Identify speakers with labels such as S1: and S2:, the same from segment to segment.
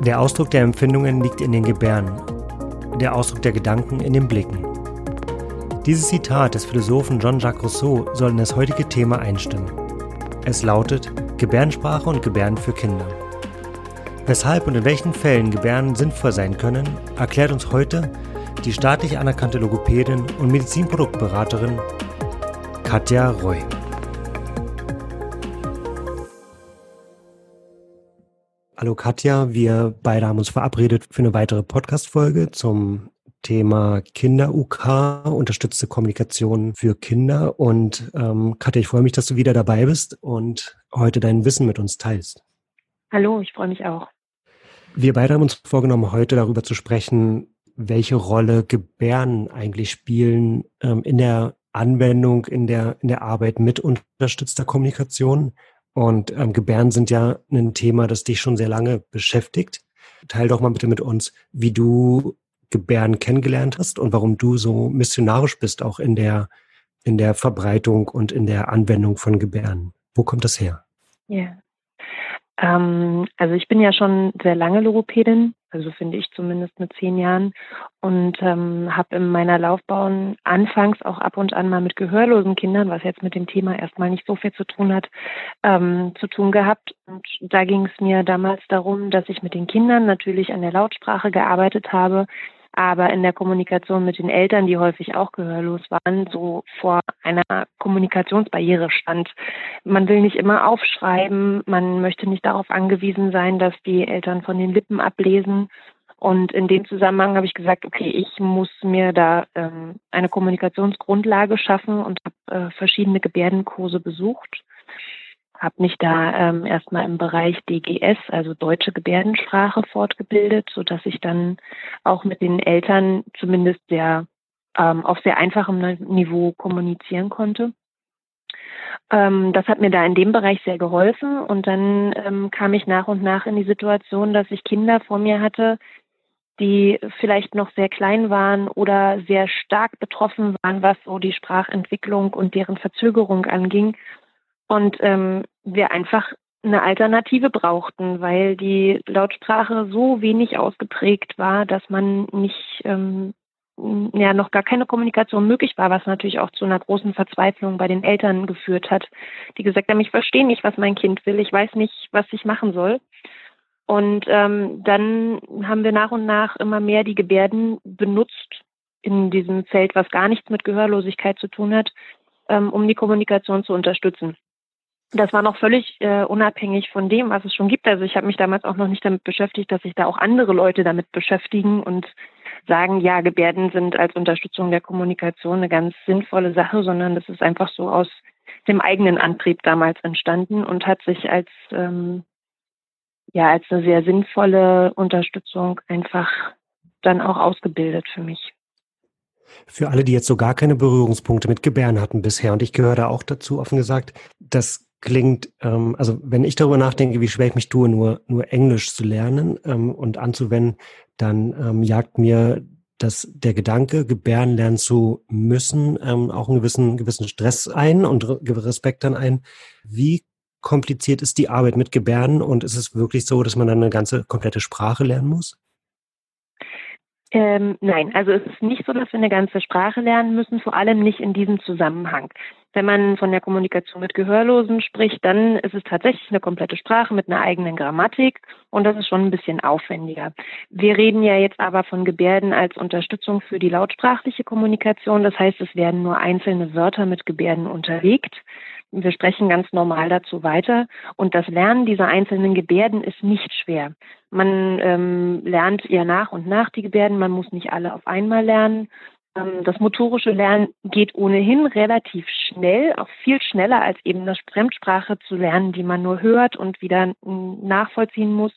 S1: Der Ausdruck der Empfindungen liegt in den Gebärden, der Ausdruck der Gedanken in den Blicken. Dieses Zitat des Philosophen Jean-Jacques Rousseau soll in das heutige Thema einstimmen. Es lautet Gebärdensprache und Gebärden für Kinder. Weshalb und in welchen Fällen Gebärden sinnvoll sein können, erklärt uns heute die staatlich anerkannte Logopädin und Medizinproduktberaterin Katja Roy. Hallo Katja, wir beide haben uns verabredet für eine weitere Podcast-Folge zum Thema Kinder-UK, unterstützte Kommunikation für Kinder. Und ähm, Katja, ich freue mich, dass du wieder dabei bist und heute dein Wissen mit uns teilst.
S2: Hallo, ich freue mich auch.
S1: Wir beide haben uns vorgenommen, heute darüber zu sprechen, welche Rolle Gebärden eigentlich spielen ähm, in der Anwendung, in der, in der Arbeit mit unterstützter Kommunikation und ähm, Gebärden sind ja ein Thema, das dich schon sehr lange beschäftigt. Teil doch mal bitte mit uns, wie du Gebärden kennengelernt hast und warum du so missionarisch bist, auch in der, in der Verbreitung und in der Anwendung von Gebärden. Wo kommt das her?
S2: Ja. Ähm, also ich bin ja schon sehr lange Logopädin, also finde ich zumindest mit zehn Jahren und ähm, habe in meiner Laufbahn anfangs auch ab und an mal mit gehörlosen Kindern, was jetzt mit dem Thema erstmal nicht so viel zu tun hat, ähm, zu tun gehabt. Und da ging es mir damals darum, dass ich mit den Kindern natürlich an der Lautsprache gearbeitet habe, aber in der Kommunikation mit den Eltern, die häufig auch gehörlos waren, so vor einer Kommunikationsbarriere stand. Man will nicht immer aufschreiben, man möchte nicht darauf angewiesen sein, dass die Eltern von den Lippen ablesen. Und in dem Zusammenhang habe ich gesagt, okay, ich muss mir da ähm, eine Kommunikationsgrundlage schaffen und habe äh, verschiedene Gebärdenkurse besucht habe mich da ähm, erstmal im Bereich DGS, also deutsche Gebärdensprache, fortgebildet, so dass ich dann auch mit den Eltern zumindest sehr ähm, auf sehr einfachem Niveau kommunizieren konnte. Ähm, das hat mir da in dem Bereich sehr geholfen und dann ähm, kam ich nach und nach in die Situation, dass ich Kinder vor mir hatte, die vielleicht noch sehr klein waren oder sehr stark betroffen waren, was so die Sprachentwicklung und deren Verzögerung anging und ähm, wir einfach eine Alternative brauchten, weil die Lautsprache so wenig ausgeprägt war, dass man nicht ähm, ja noch gar keine Kommunikation möglich war, was natürlich auch zu einer großen Verzweiflung bei den Eltern geführt hat, die gesagt haben, ich verstehe nicht, was mein Kind will, ich weiß nicht, was ich machen soll. Und ähm, dann haben wir nach und nach immer mehr die Gebärden benutzt in diesem Feld, was gar nichts mit Gehörlosigkeit zu tun hat, ähm, um die Kommunikation zu unterstützen das war noch völlig äh, unabhängig von dem, was es schon gibt. Also ich habe mich damals auch noch nicht damit beschäftigt, dass sich da auch andere Leute damit beschäftigen und sagen, ja, Gebärden sind als Unterstützung der Kommunikation eine ganz sinnvolle Sache, sondern das ist einfach so aus dem eigenen Antrieb damals entstanden und hat sich als ähm, ja als eine sehr sinnvolle Unterstützung einfach dann auch ausgebildet für mich.
S1: Für alle, die jetzt so gar keine Berührungspunkte mit Gebären hatten bisher, und ich gehöre da auch dazu, offen gesagt, das klingt, ähm, also wenn ich darüber nachdenke, wie schwer ich mich tue, nur, nur Englisch zu lernen ähm, und anzuwenden, dann ähm, jagt mir dass der Gedanke, Gebären lernen zu müssen, ähm, auch einen gewissen, gewissen Stress ein und Respekt dann ein. Wie kompliziert ist die Arbeit mit Gebärden und ist es wirklich so, dass man dann eine ganze komplette Sprache lernen muss?
S2: Ähm, nein, also es ist nicht so, dass wir eine ganze Sprache lernen müssen, vor allem nicht in diesem Zusammenhang. Wenn man von der Kommunikation mit Gehörlosen spricht, dann ist es tatsächlich eine komplette Sprache mit einer eigenen Grammatik und das ist schon ein bisschen aufwendiger. Wir reden ja jetzt aber von Gebärden als Unterstützung für die lautsprachliche Kommunikation. Das heißt, es werden nur einzelne Wörter mit Gebärden unterlegt. Wir sprechen ganz normal dazu weiter. Und das Lernen dieser einzelnen Gebärden ist nicht schwer. Man ähm, lernt ja nach und nach die Gebärden. Man muss nicht alle auf einmal lernen. Ähm, das motorische Lernen geht ohnehin relativ schnell, auch viel schneller als eben eine Fremdsprache zu lernen, die man nur hört und wieder nachvollziehen muss.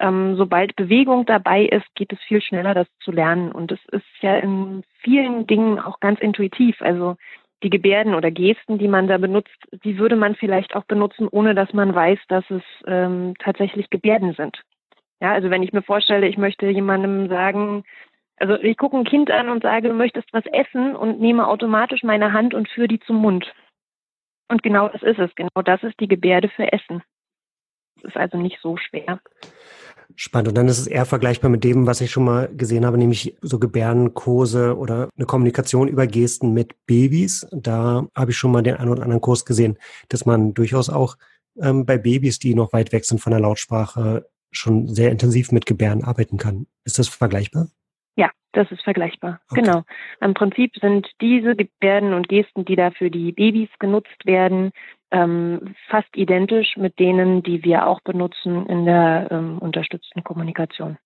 S2: Ähm, sobald Bewegung dabei ist, geht es viel schneller, das zu lernen. Und es ist ja in vielen Dingen auch ganz intuitiv. Also die Gebärden oder Gesten, die man da benutzt, die würde man vielleicht auch benutzen, ohne dass man weiß, dass es ähm, tatsächlich Gebärden sind. Ja, also wenn ich mir vorstelle, ich möchte jemandem sagen, also ich gucke ein Kind an und sage, du möchtest was essen und nehme automatisch meine Hand und führe die zum Mund. Und genau das ist es. Genau das ist die Gebärde für Essen. Das ist also nicht so schwer.
S1: Spannend. Und dann ist es eher vergleichbar mit dem, was ich schon mal gesehen habe, nämlich so Gebärdenkurse oder eine Kommunikation über Gesten mit Babys. Da habe ich schon mal den einen oder anderen Kurs gesehen, dass man durchaus auch ähm, bei Babys, die noch weit weg sind von der Lautsprache, schon sehr intensiv mit Gebärden arbeiten kann. Ist das vergleichbar?
S2: Das ist vergleichbar. Okay. Genau. Im Prinzip sind diese Gebärden und Gesten, die da für die Babys genutzt werden, ähm, fast identisch mit denen, die wir auch benutzen in der ähm, unterstützten Kommunikation.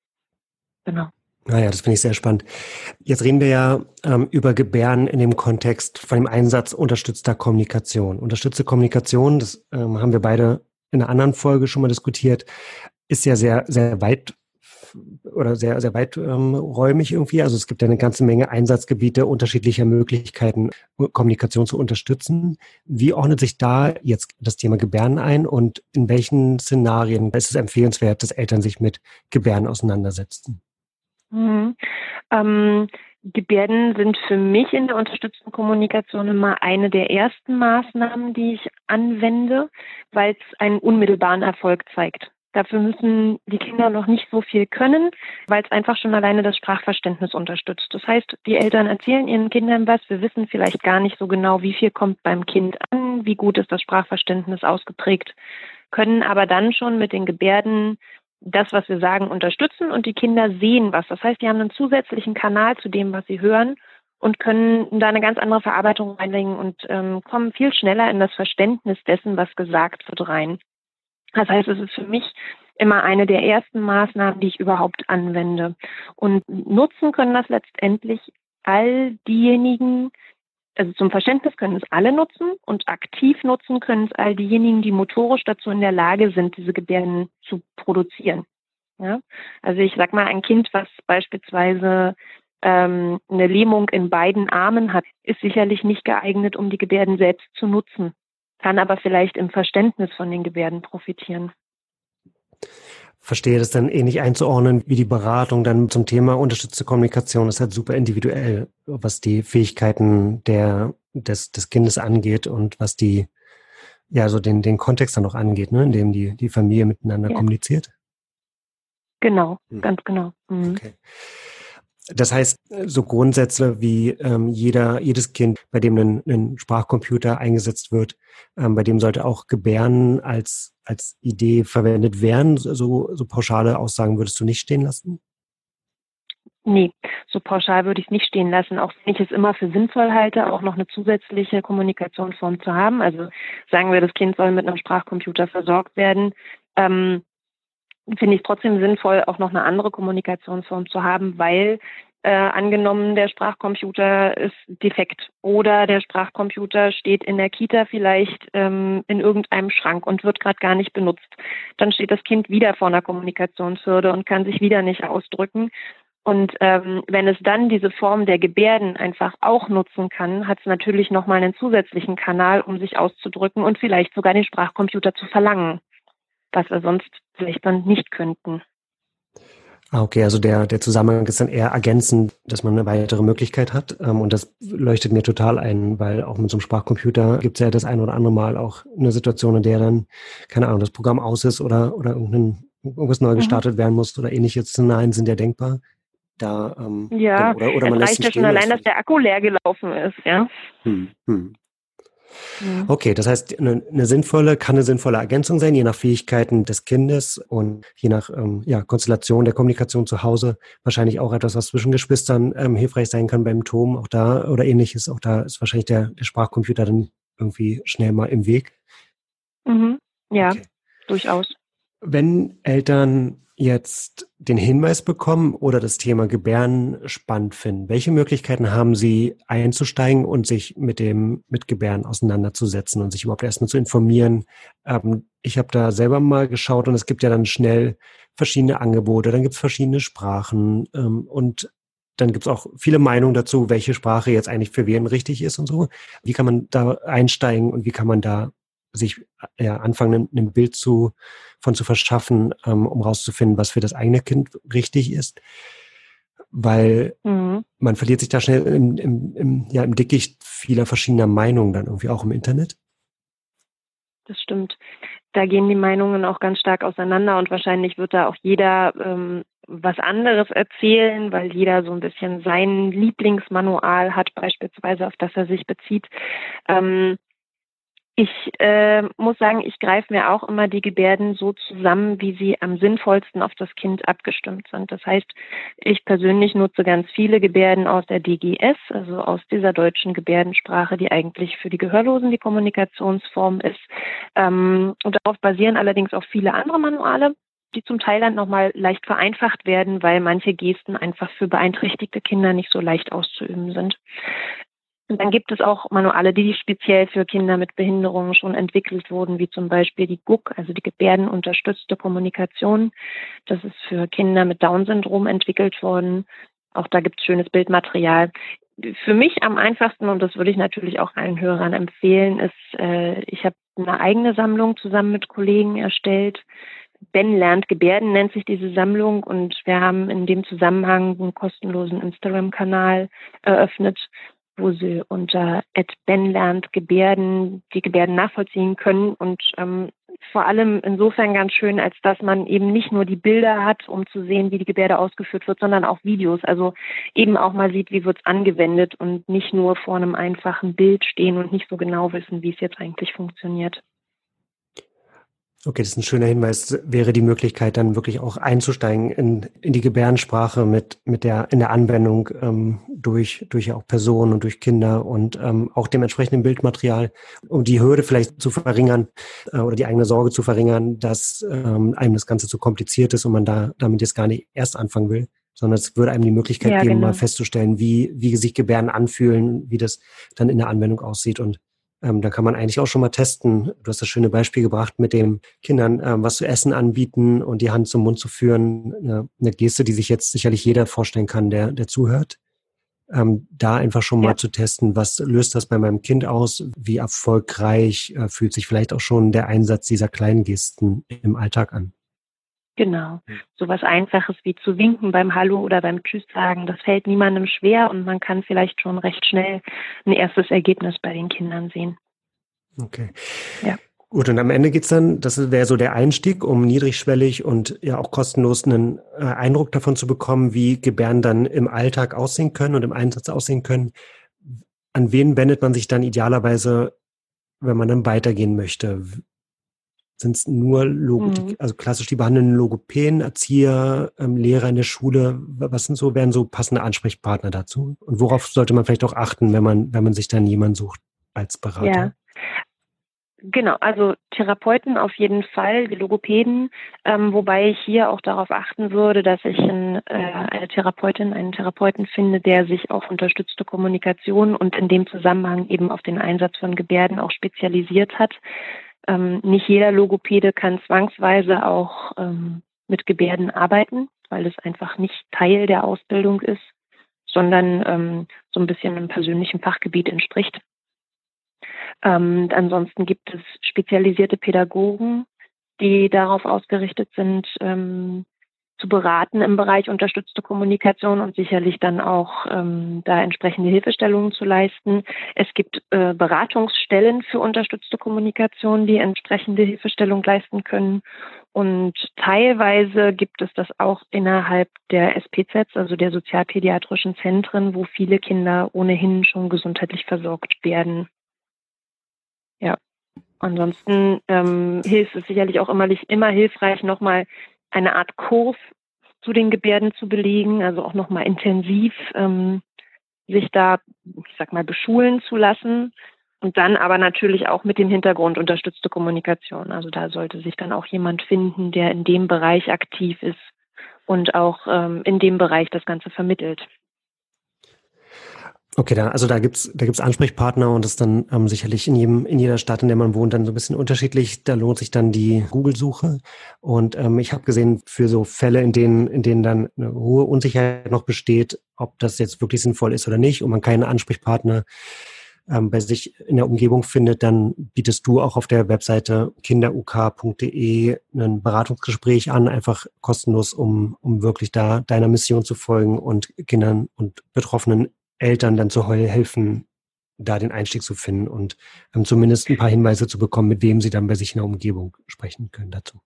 S1: Genau. Naja, das finde ich sehr spannend. Jetzt reden wir ja ähm, über Gebärden in dem Kontext von dem Einsatz unterstützter Kommunikation. Unterstützte Kommunikation, das ähm, haben wir beide in einer anderen Folge schon mal diskutiert, ist ja sehr, sehr weit oder sehr, sehr weiträumig ähm, irgendwie. Also es gibt ja eine ganze Menge Einsatzgebiete unterschiedlicher Möglichkeiten, Kommunikation zu unterstützen. Wie ordnet sich da jetzt das Thema Gebärden ein und in welchen Szenarien ist es empfehlenswert, dass Eltern sich mit Gebärden auseinandersetzen?
S2: Mhm. Ähm, Gebärden sind für mich in der unterstützten Kommunikation immer eine der ersten Maßnahmen, die ich anwende, weil es einen unmittelbaren Erfolg zeigt. Dafür müssen die Kinder noch nicht so viel können, weil es einfach schon alleine das Sprachverständnis unterstützt. Das heißt, die Eltern erzählen ihren Kindern was. Wir wissen vielleicht gar nicht so genau, wie viel kommt beim Kind an, wie gut ist das Sprachverständnis ausgeprägt, können aber dann schon mit den Gebärden das, was wir sagen, unterstützen und die Kinder sehen was. Das heißt, die haben einen zusätzlichen Kanal zu dem, was sie hören und können da eine ganz andere Verarbeitung reinlegen und ähm, kommen viel schneller in das Verständnis dessen, was gesagt wird, rein. Das heißt, es ist für mich immer eine der ersten Maßnahmen, die ich überhaupt anwende. Und nutzen können das letztendlich all diejenigen, also zum Verständnis können es alle nutzen und aktiv nutzen können es all diejenigen, die motorisch dazu in der Lage sind, diese Gebärden zu produzieren. Ja? Also ich sag mal, ein Kind, was beispielsweise ähm, eine Lähmung in beiden Armen hat, ist sicherlich nicht geeignet, um die Gebärden selbst zu nutzen kann aber vielleicht im Verständnis von den Gebärden profitieren.
S1: Verstehe das dann ähnlich einzuordnen wie die Beratung dann zum Thema unterstützte Kommunikation ist halt super individuell, was die Fähigkeiten der, des, des Kindes angeht und was die, ja, so den, den Kontext dann auch angeht, ne, in dem die, die Familie miteinander ja. kommuniziert.
S2: Genau, hm. ganz genau. Mhm. Okay.
S1: Das heißt, so Grundsätze wie ähm, jeder, jedes Kind, bei dem ein, ein Sprachcomputer eingesetzt wird, ähm, bei dem sollte auch Gebärden als, als Idee verwendet werden. So, so pauschale Aussagen würdest du nicht stehen lassen?
S2: Nee, so pauschal würde ich es nicht stehen lassen, auch wenn ich es immer für sinnvoll halte, auch noch eine zusätzliche Kommunikationsform zu haben. Also sagen wir, das Kind soll mit einem Sprachcomputer versorgt werden. Ähm, finde ich trotzdem sinnvoll, auch noch eine andere Kommunikationsform zu haben, weil äh, angenommen, der Sprachcomputer ist defekt oder der Sprachcomputer steht in der Kita vielleicht ähm, in irgendeinem Schrank und wird gerade gar nicht benutzt. Dann steht das Kind wieder vor einer Kommunikationshürde und kann sich wieder nicht ausdrücken. Und ähm, wenn es dann diese Form der Gebärden einfach auch nutzen kann, hat es natürlich nochmal einen zusätzlichen Kanal, um sich auszudrücken und vielleicht sogar den Sprachcomputer zu verlangen was wir sonst vielleicht dann nicht könnten.
S1: Ah, okay, also der, der Zusammenhang ist dann eher ergänzend, dass man eine weitere Möglichkeit hat. Ähm, und das leuchtet mir total ein, weil auch mit so einem Sprachcomputer gibt es ja das ein oder andere Mal auch eine Situation, in der dann, keine Ahnung, das Programm aus ist oder, oder irgendein, irgendwas neu mhm. gestartet mhm. werden muss oder ähnliche Szenarien sind ja denkbar. Da,
S2: ähm, ja, oder, oder man es reicht ja schon allein, dass der Akku leer gelaufen ist, ja. Hm, hm.
S1: Mhm. Okay, das heißt, eine, eine, sinnvolle, kann eine sinnvolle Ergänzung sein, je nach Fähigkeiten des Kindes und je nach ähm, ja, Konstellation der Kommunikation zu Hause. Wahrscheinlich auch etwas, was zwischen Geschwistern ähm, hilfreich sein kann beim Tom, auch da oder ähnliches. Auch da ist wahrscheinlich der, der Sprachcomputer dann irgendwie schnell mal im Weg.
S2: Mhm. Ja, okay. durchaus.
S1: Wenn Eltern jetzt den Hinweis bekommen oder das Thema Gebären spannend finden, welche Möglichkeiten haben Sie einzusteigen und sich mit dem mit Gebären auseinanderzusetzen und sich überhaupt erstmal zu informieren? Ähm, ich habe da selber mal geschaut und es gibt ja dann schnell verschiedene Angebote, dann gibt es verschiedene Sprachen ähm, und dann gibt es auch viele Meinungen dazu, welche Sprache jetzt eigentlich für wen richtig ist und so. Wie kann man da einsteigen und wie kann man da sich ja, anfangen, ein Bild zu, von zu verschaffen, ähm, um rauszufinden, was für das eigene Kind richtig ist. Weil mhm. man verliert sich da schnell im, im, im, ja, im Dickicht vieler verschiedener Meinungen dann irgendwie auch im Internet.
S2: Das stimmt. da gehen die Meinungen auch ganz stark auseinander und wahrscheinlich wird da auch jeder ähm, was anderes erzählen, weil jeder so ein bisschen sein Lieblingsmanual hat, beispielsweise auf das er sich bezieht. Ähm, ich äh, muss sagen, ich greife mir auch immer die Gebärden so zusammen, wie sie am sinnvollsten auf das Kind abgestimmt sind. Das heißt, ich persönlich nutze ganz viele Gebärden aus der DGS, also aus dieser deutschen Gebärdensprache, die eigentlich für die Gehörlosen die Kommunikationsform ist. Ähm, und darauf basieren allerdings auch viele andere Manuale die zum Teil dann nochmal leicht vereinfacht werden, weil manche Gesten einfach für beeinträchtigte Kinder nicht so leicht auszuüben sind. Und dann gibt es auch Manuale, die speziell für Kinder mit Behinderungen schon entwickelt wurden, wie zum Beispiel die GUK, also die Gebärdenunterstützte Kommunikation. Das ist für Kinder mit Down-Syndrom entwickelt worden. Auch da gibt es schönes Bildmaterial. Für mich am einfachsten, und das würde ich natürlich auch allen Hörern empfehlen, ist, äh, ich habe eine eigene Sammlung zusammen mit Kollegen erstellt. Ben lernt Gebärden nennt sich diese Sammlung und wir haben in dem Zusammenhang einen kostenlosen Instagram-Kanal eröffnet, wo sie unter Ben lernt Gebärden die Gebärden nachvollziehen können und ähm, vor allem insofern ganz schön, als dass man eben nicht nur die Bilder hat, um zu sehen, wie die Gebärde ausgeführt wird, sondern auch Videos. Also eben auch mal sieht, wie wird es angewendet und nicht nur vor einem einfachen Bild stehen und nicht so genau wissen, wie es jetzt eigentlich funktioniert.
S1: Okay, das ist ein schöner Hinweis. Wäre die Möglichkeit, dann wirklich auch einzusteigen in, in die Gebärdensprache mit, mit der, in der Anwendung ähm, durch, durch auch Personen und durch Kinder und ähm, auch dem entsprechenden Bildmaterial, um die Hürde vielleicht zu verringern äh, oder die eigene Sorge zu verringern, dass ähm, einem das Ganze zu kompliziert ist und man da damit jetzt gar nicht erst anfangen will, sondern es würde einem die Möglichkeit ja, geben, genau. mal festzustellen, wie, wie sich Gebärden anfühlen, wie das dann in der Anwendung aussieht und ähm, da kann man eigentlich auch schon mal testen. Du hast das schöne Beispiel gebracht mit den Kindern, ähm, was zu essen anbieten und die Hand zum Mund zu führen. Eine, eine Geste, die sich jetzt sicherlich jeder vorstellen kann, der, der zuhört. Ähm, da einfach schon mal ja. zu testen, was löst das bei meinem Kind aus? Wie erfolgreich äh, fühlt sich vielleicht auch schon der Einsatz dieser kleinen Gesten im Alltag an?
S2: Genau. So was Einfaches wie zu winken beim Hallo oder beim Tschüss sagen, das fällt niemandem schwer und man kann vielleicht schon recht schnell ein erstes Ergebnis bei den Kindern sehen.
S1: Okay. Ja. Gut, und am Ende geht's dann, das wäre so der Einstieg, um niedrigschwellig und ja auch kostenlos einen äh, Eindruck davon zu bekommen, wie Gebären dann im Alltag aussehen können und im Einsatz aussehen können. An wen wendet man sich dann idealerweise, wenn man dann weitergehen möchte? Sind es nur Logo, mhm. also klassisch die behandelnden Logopäden, Erzieher, ähm, Lehrer in der Schule? Was sind so, wären so passende Ansprechpartner dazu? Und worauf sollte man vielleicht auch achten, wenn man, wenn man sich dann jemanden sucht als Berater? Ja.
S2: Genau, also Therapeuten auf jeden Fall, die Logopäden, ähm, wobei ich hier auch darauf achten würde, dass ich ein, äh, eine Therapeutin, einen Therapeuten finde, der sich auf unterstützte Kommunikation und in dem Zusammenhang eben auf den Einsatz von Gebärden auch spezialisiert hat. Ähm, nicht jeder Logopäde kann zwangsweise auch ähm, mit Gebärden arbeiten, weil es einfach nicht Teil der Ausbildung ist, sondern ähm, so ein bisschen einem persönlichen Fachgebiet entspricht. Ähm, ansonsten gibt es spezialisierte Pädagogen, die darauf ausgerichtet sind, ähm, zu beraten im Bereich unterstützte Kommunikation und sicherlich dann auch ähm, da entsprechende Hilfestellungen zu leisten. Es gibt äh, Beratungsstellen für unterstützte Kommunikation, die entsprechende Hilfestellung leisten können. Und teilweise gibt es das auch innerhalb der SPZs, also der sozialpädiatrischen Zentren, wo viele Kinder ohnehin schon gesundheitlich versorgt werden. Ja. Ansonsten ähm, hilft es sicherlich auch immer, immer hilfreich, nochmal eine Art Kurs zu den Gebärden zu belegen, also auch nochmal intensiv ähm, sich da, ich sag mal, beschulen zu lassen. Und dann aber natürlich auch mit dem Hintergrund unterstützte Kommunikation. Also da sollte sich dann auch jemand finden, der in dem Bereich aktiv ist und auch ähm, in dem Bereich das Ganze vermittelt.
S1: Okay, da, also da gibt's da gibt's Ansprechpartner und das ist dann ähm, sicherlich in jedem in jeder Stadt, in der man wohnt, dann so ein bisschen unterschiedlich. Da lohnt sich dann die Google-Suche. Und ähm, ich habe gesehen, für so Fälle, in denen in denen dann eine hohe Unsicherheit noch besteht, ob das jetzt wirklich sinnvoll ist oder nicht, und man keinen Ansprechpartner ähm, bei sich in der Umgebung findet, dann bietest du auch auf der Webseite kinderuk.de ein Beratungsgespräch an, einfach kostenlos, um, um wirklich da deiner Mission zu folgen und Kindern und Betroffenen Eltern dann zu helfen, da den Einstieg zu finden und ähm, zumindest ein paar Hinweise zu bekommen, mit wem sie dann bei sich in der Umgebung sprechen können dazu.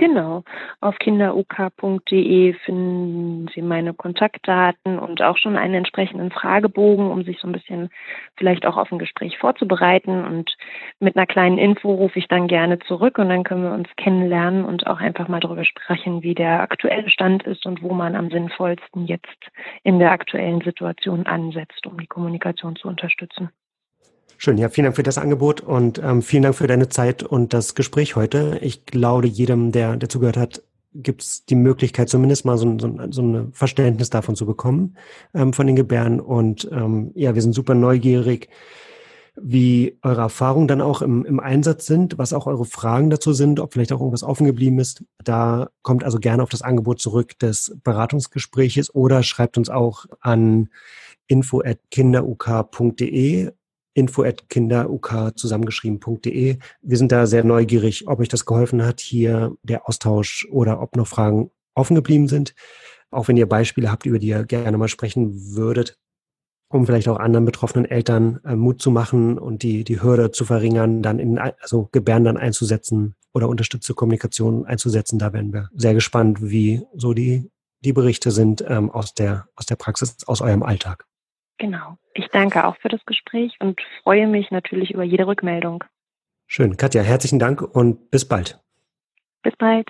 S2: Genau. Auf kinderuk.de finden Sie meine Kontaktdaten und auch schon einen entsprechenden Fragebogen, um sich so ein bisschen vielleicht auch auf ein Gespräch vorzubereiten. Und mit einer kleinen Info rufe ich dann gerne zurück und dann können wir uns kennenlernen und auch einfach mal darüber sprechen, wie der aktuelle Stand ist und wo man am sinnvollsten jetzt in der aktuellen Situation ansetzt, um die Kommunikation zu unterstützen.
S1: Schön, ja, vielen Dank für das Angebot und ähm, vielen Dank für deine Zeit und das Gespräch heute. Ich glaube, jedem, der, der zugehört hat, gibt es die Möglichkeit, zumindest mal so, so, so ein Verständnis davon zu bekommen, ähm, von den Gebären. Und ähm, ja, wir sind super neugierig, wie eure Erfahrungen dann auch im, im Einsatz sind, was auch eure Fragen dazu sind, ob vielleicht auch irgendwas offen geblieben ist. Da kommt also gerne auf das Angebot zurück des Beratungsgespräches oder schreibt uns auch an info@kinderuk.de info@kinderuk zusammengeschrieben.de. Wir sind da sehr neugierig, ob euch das geholfen hat, hier der Austausch oder ob noch Fragen offen geblieben sind. Auch wenn ihr Beispiele habt, über die ihr gerne mal sprechen würdet, um vielleicht auch anderen betroffenen Eltern äh, Mut zu machen und die, die Hürde zu verringern, dann in, also Gebärden dann einzusetzen oder unterstützte Kommunikation einzusetzen. Da werden wir sehr gespannt, wie so die, die Berichte sind ähm, aus der, aus der Praxis, aus eurem Alltag.
S2: Genau. Ich danke auch für das Gespräch und freue mich natürlich über jede Rückmeldung.
S1: Schön. Katja, herzlichen Dank und bis bald.
S2: Bis bald.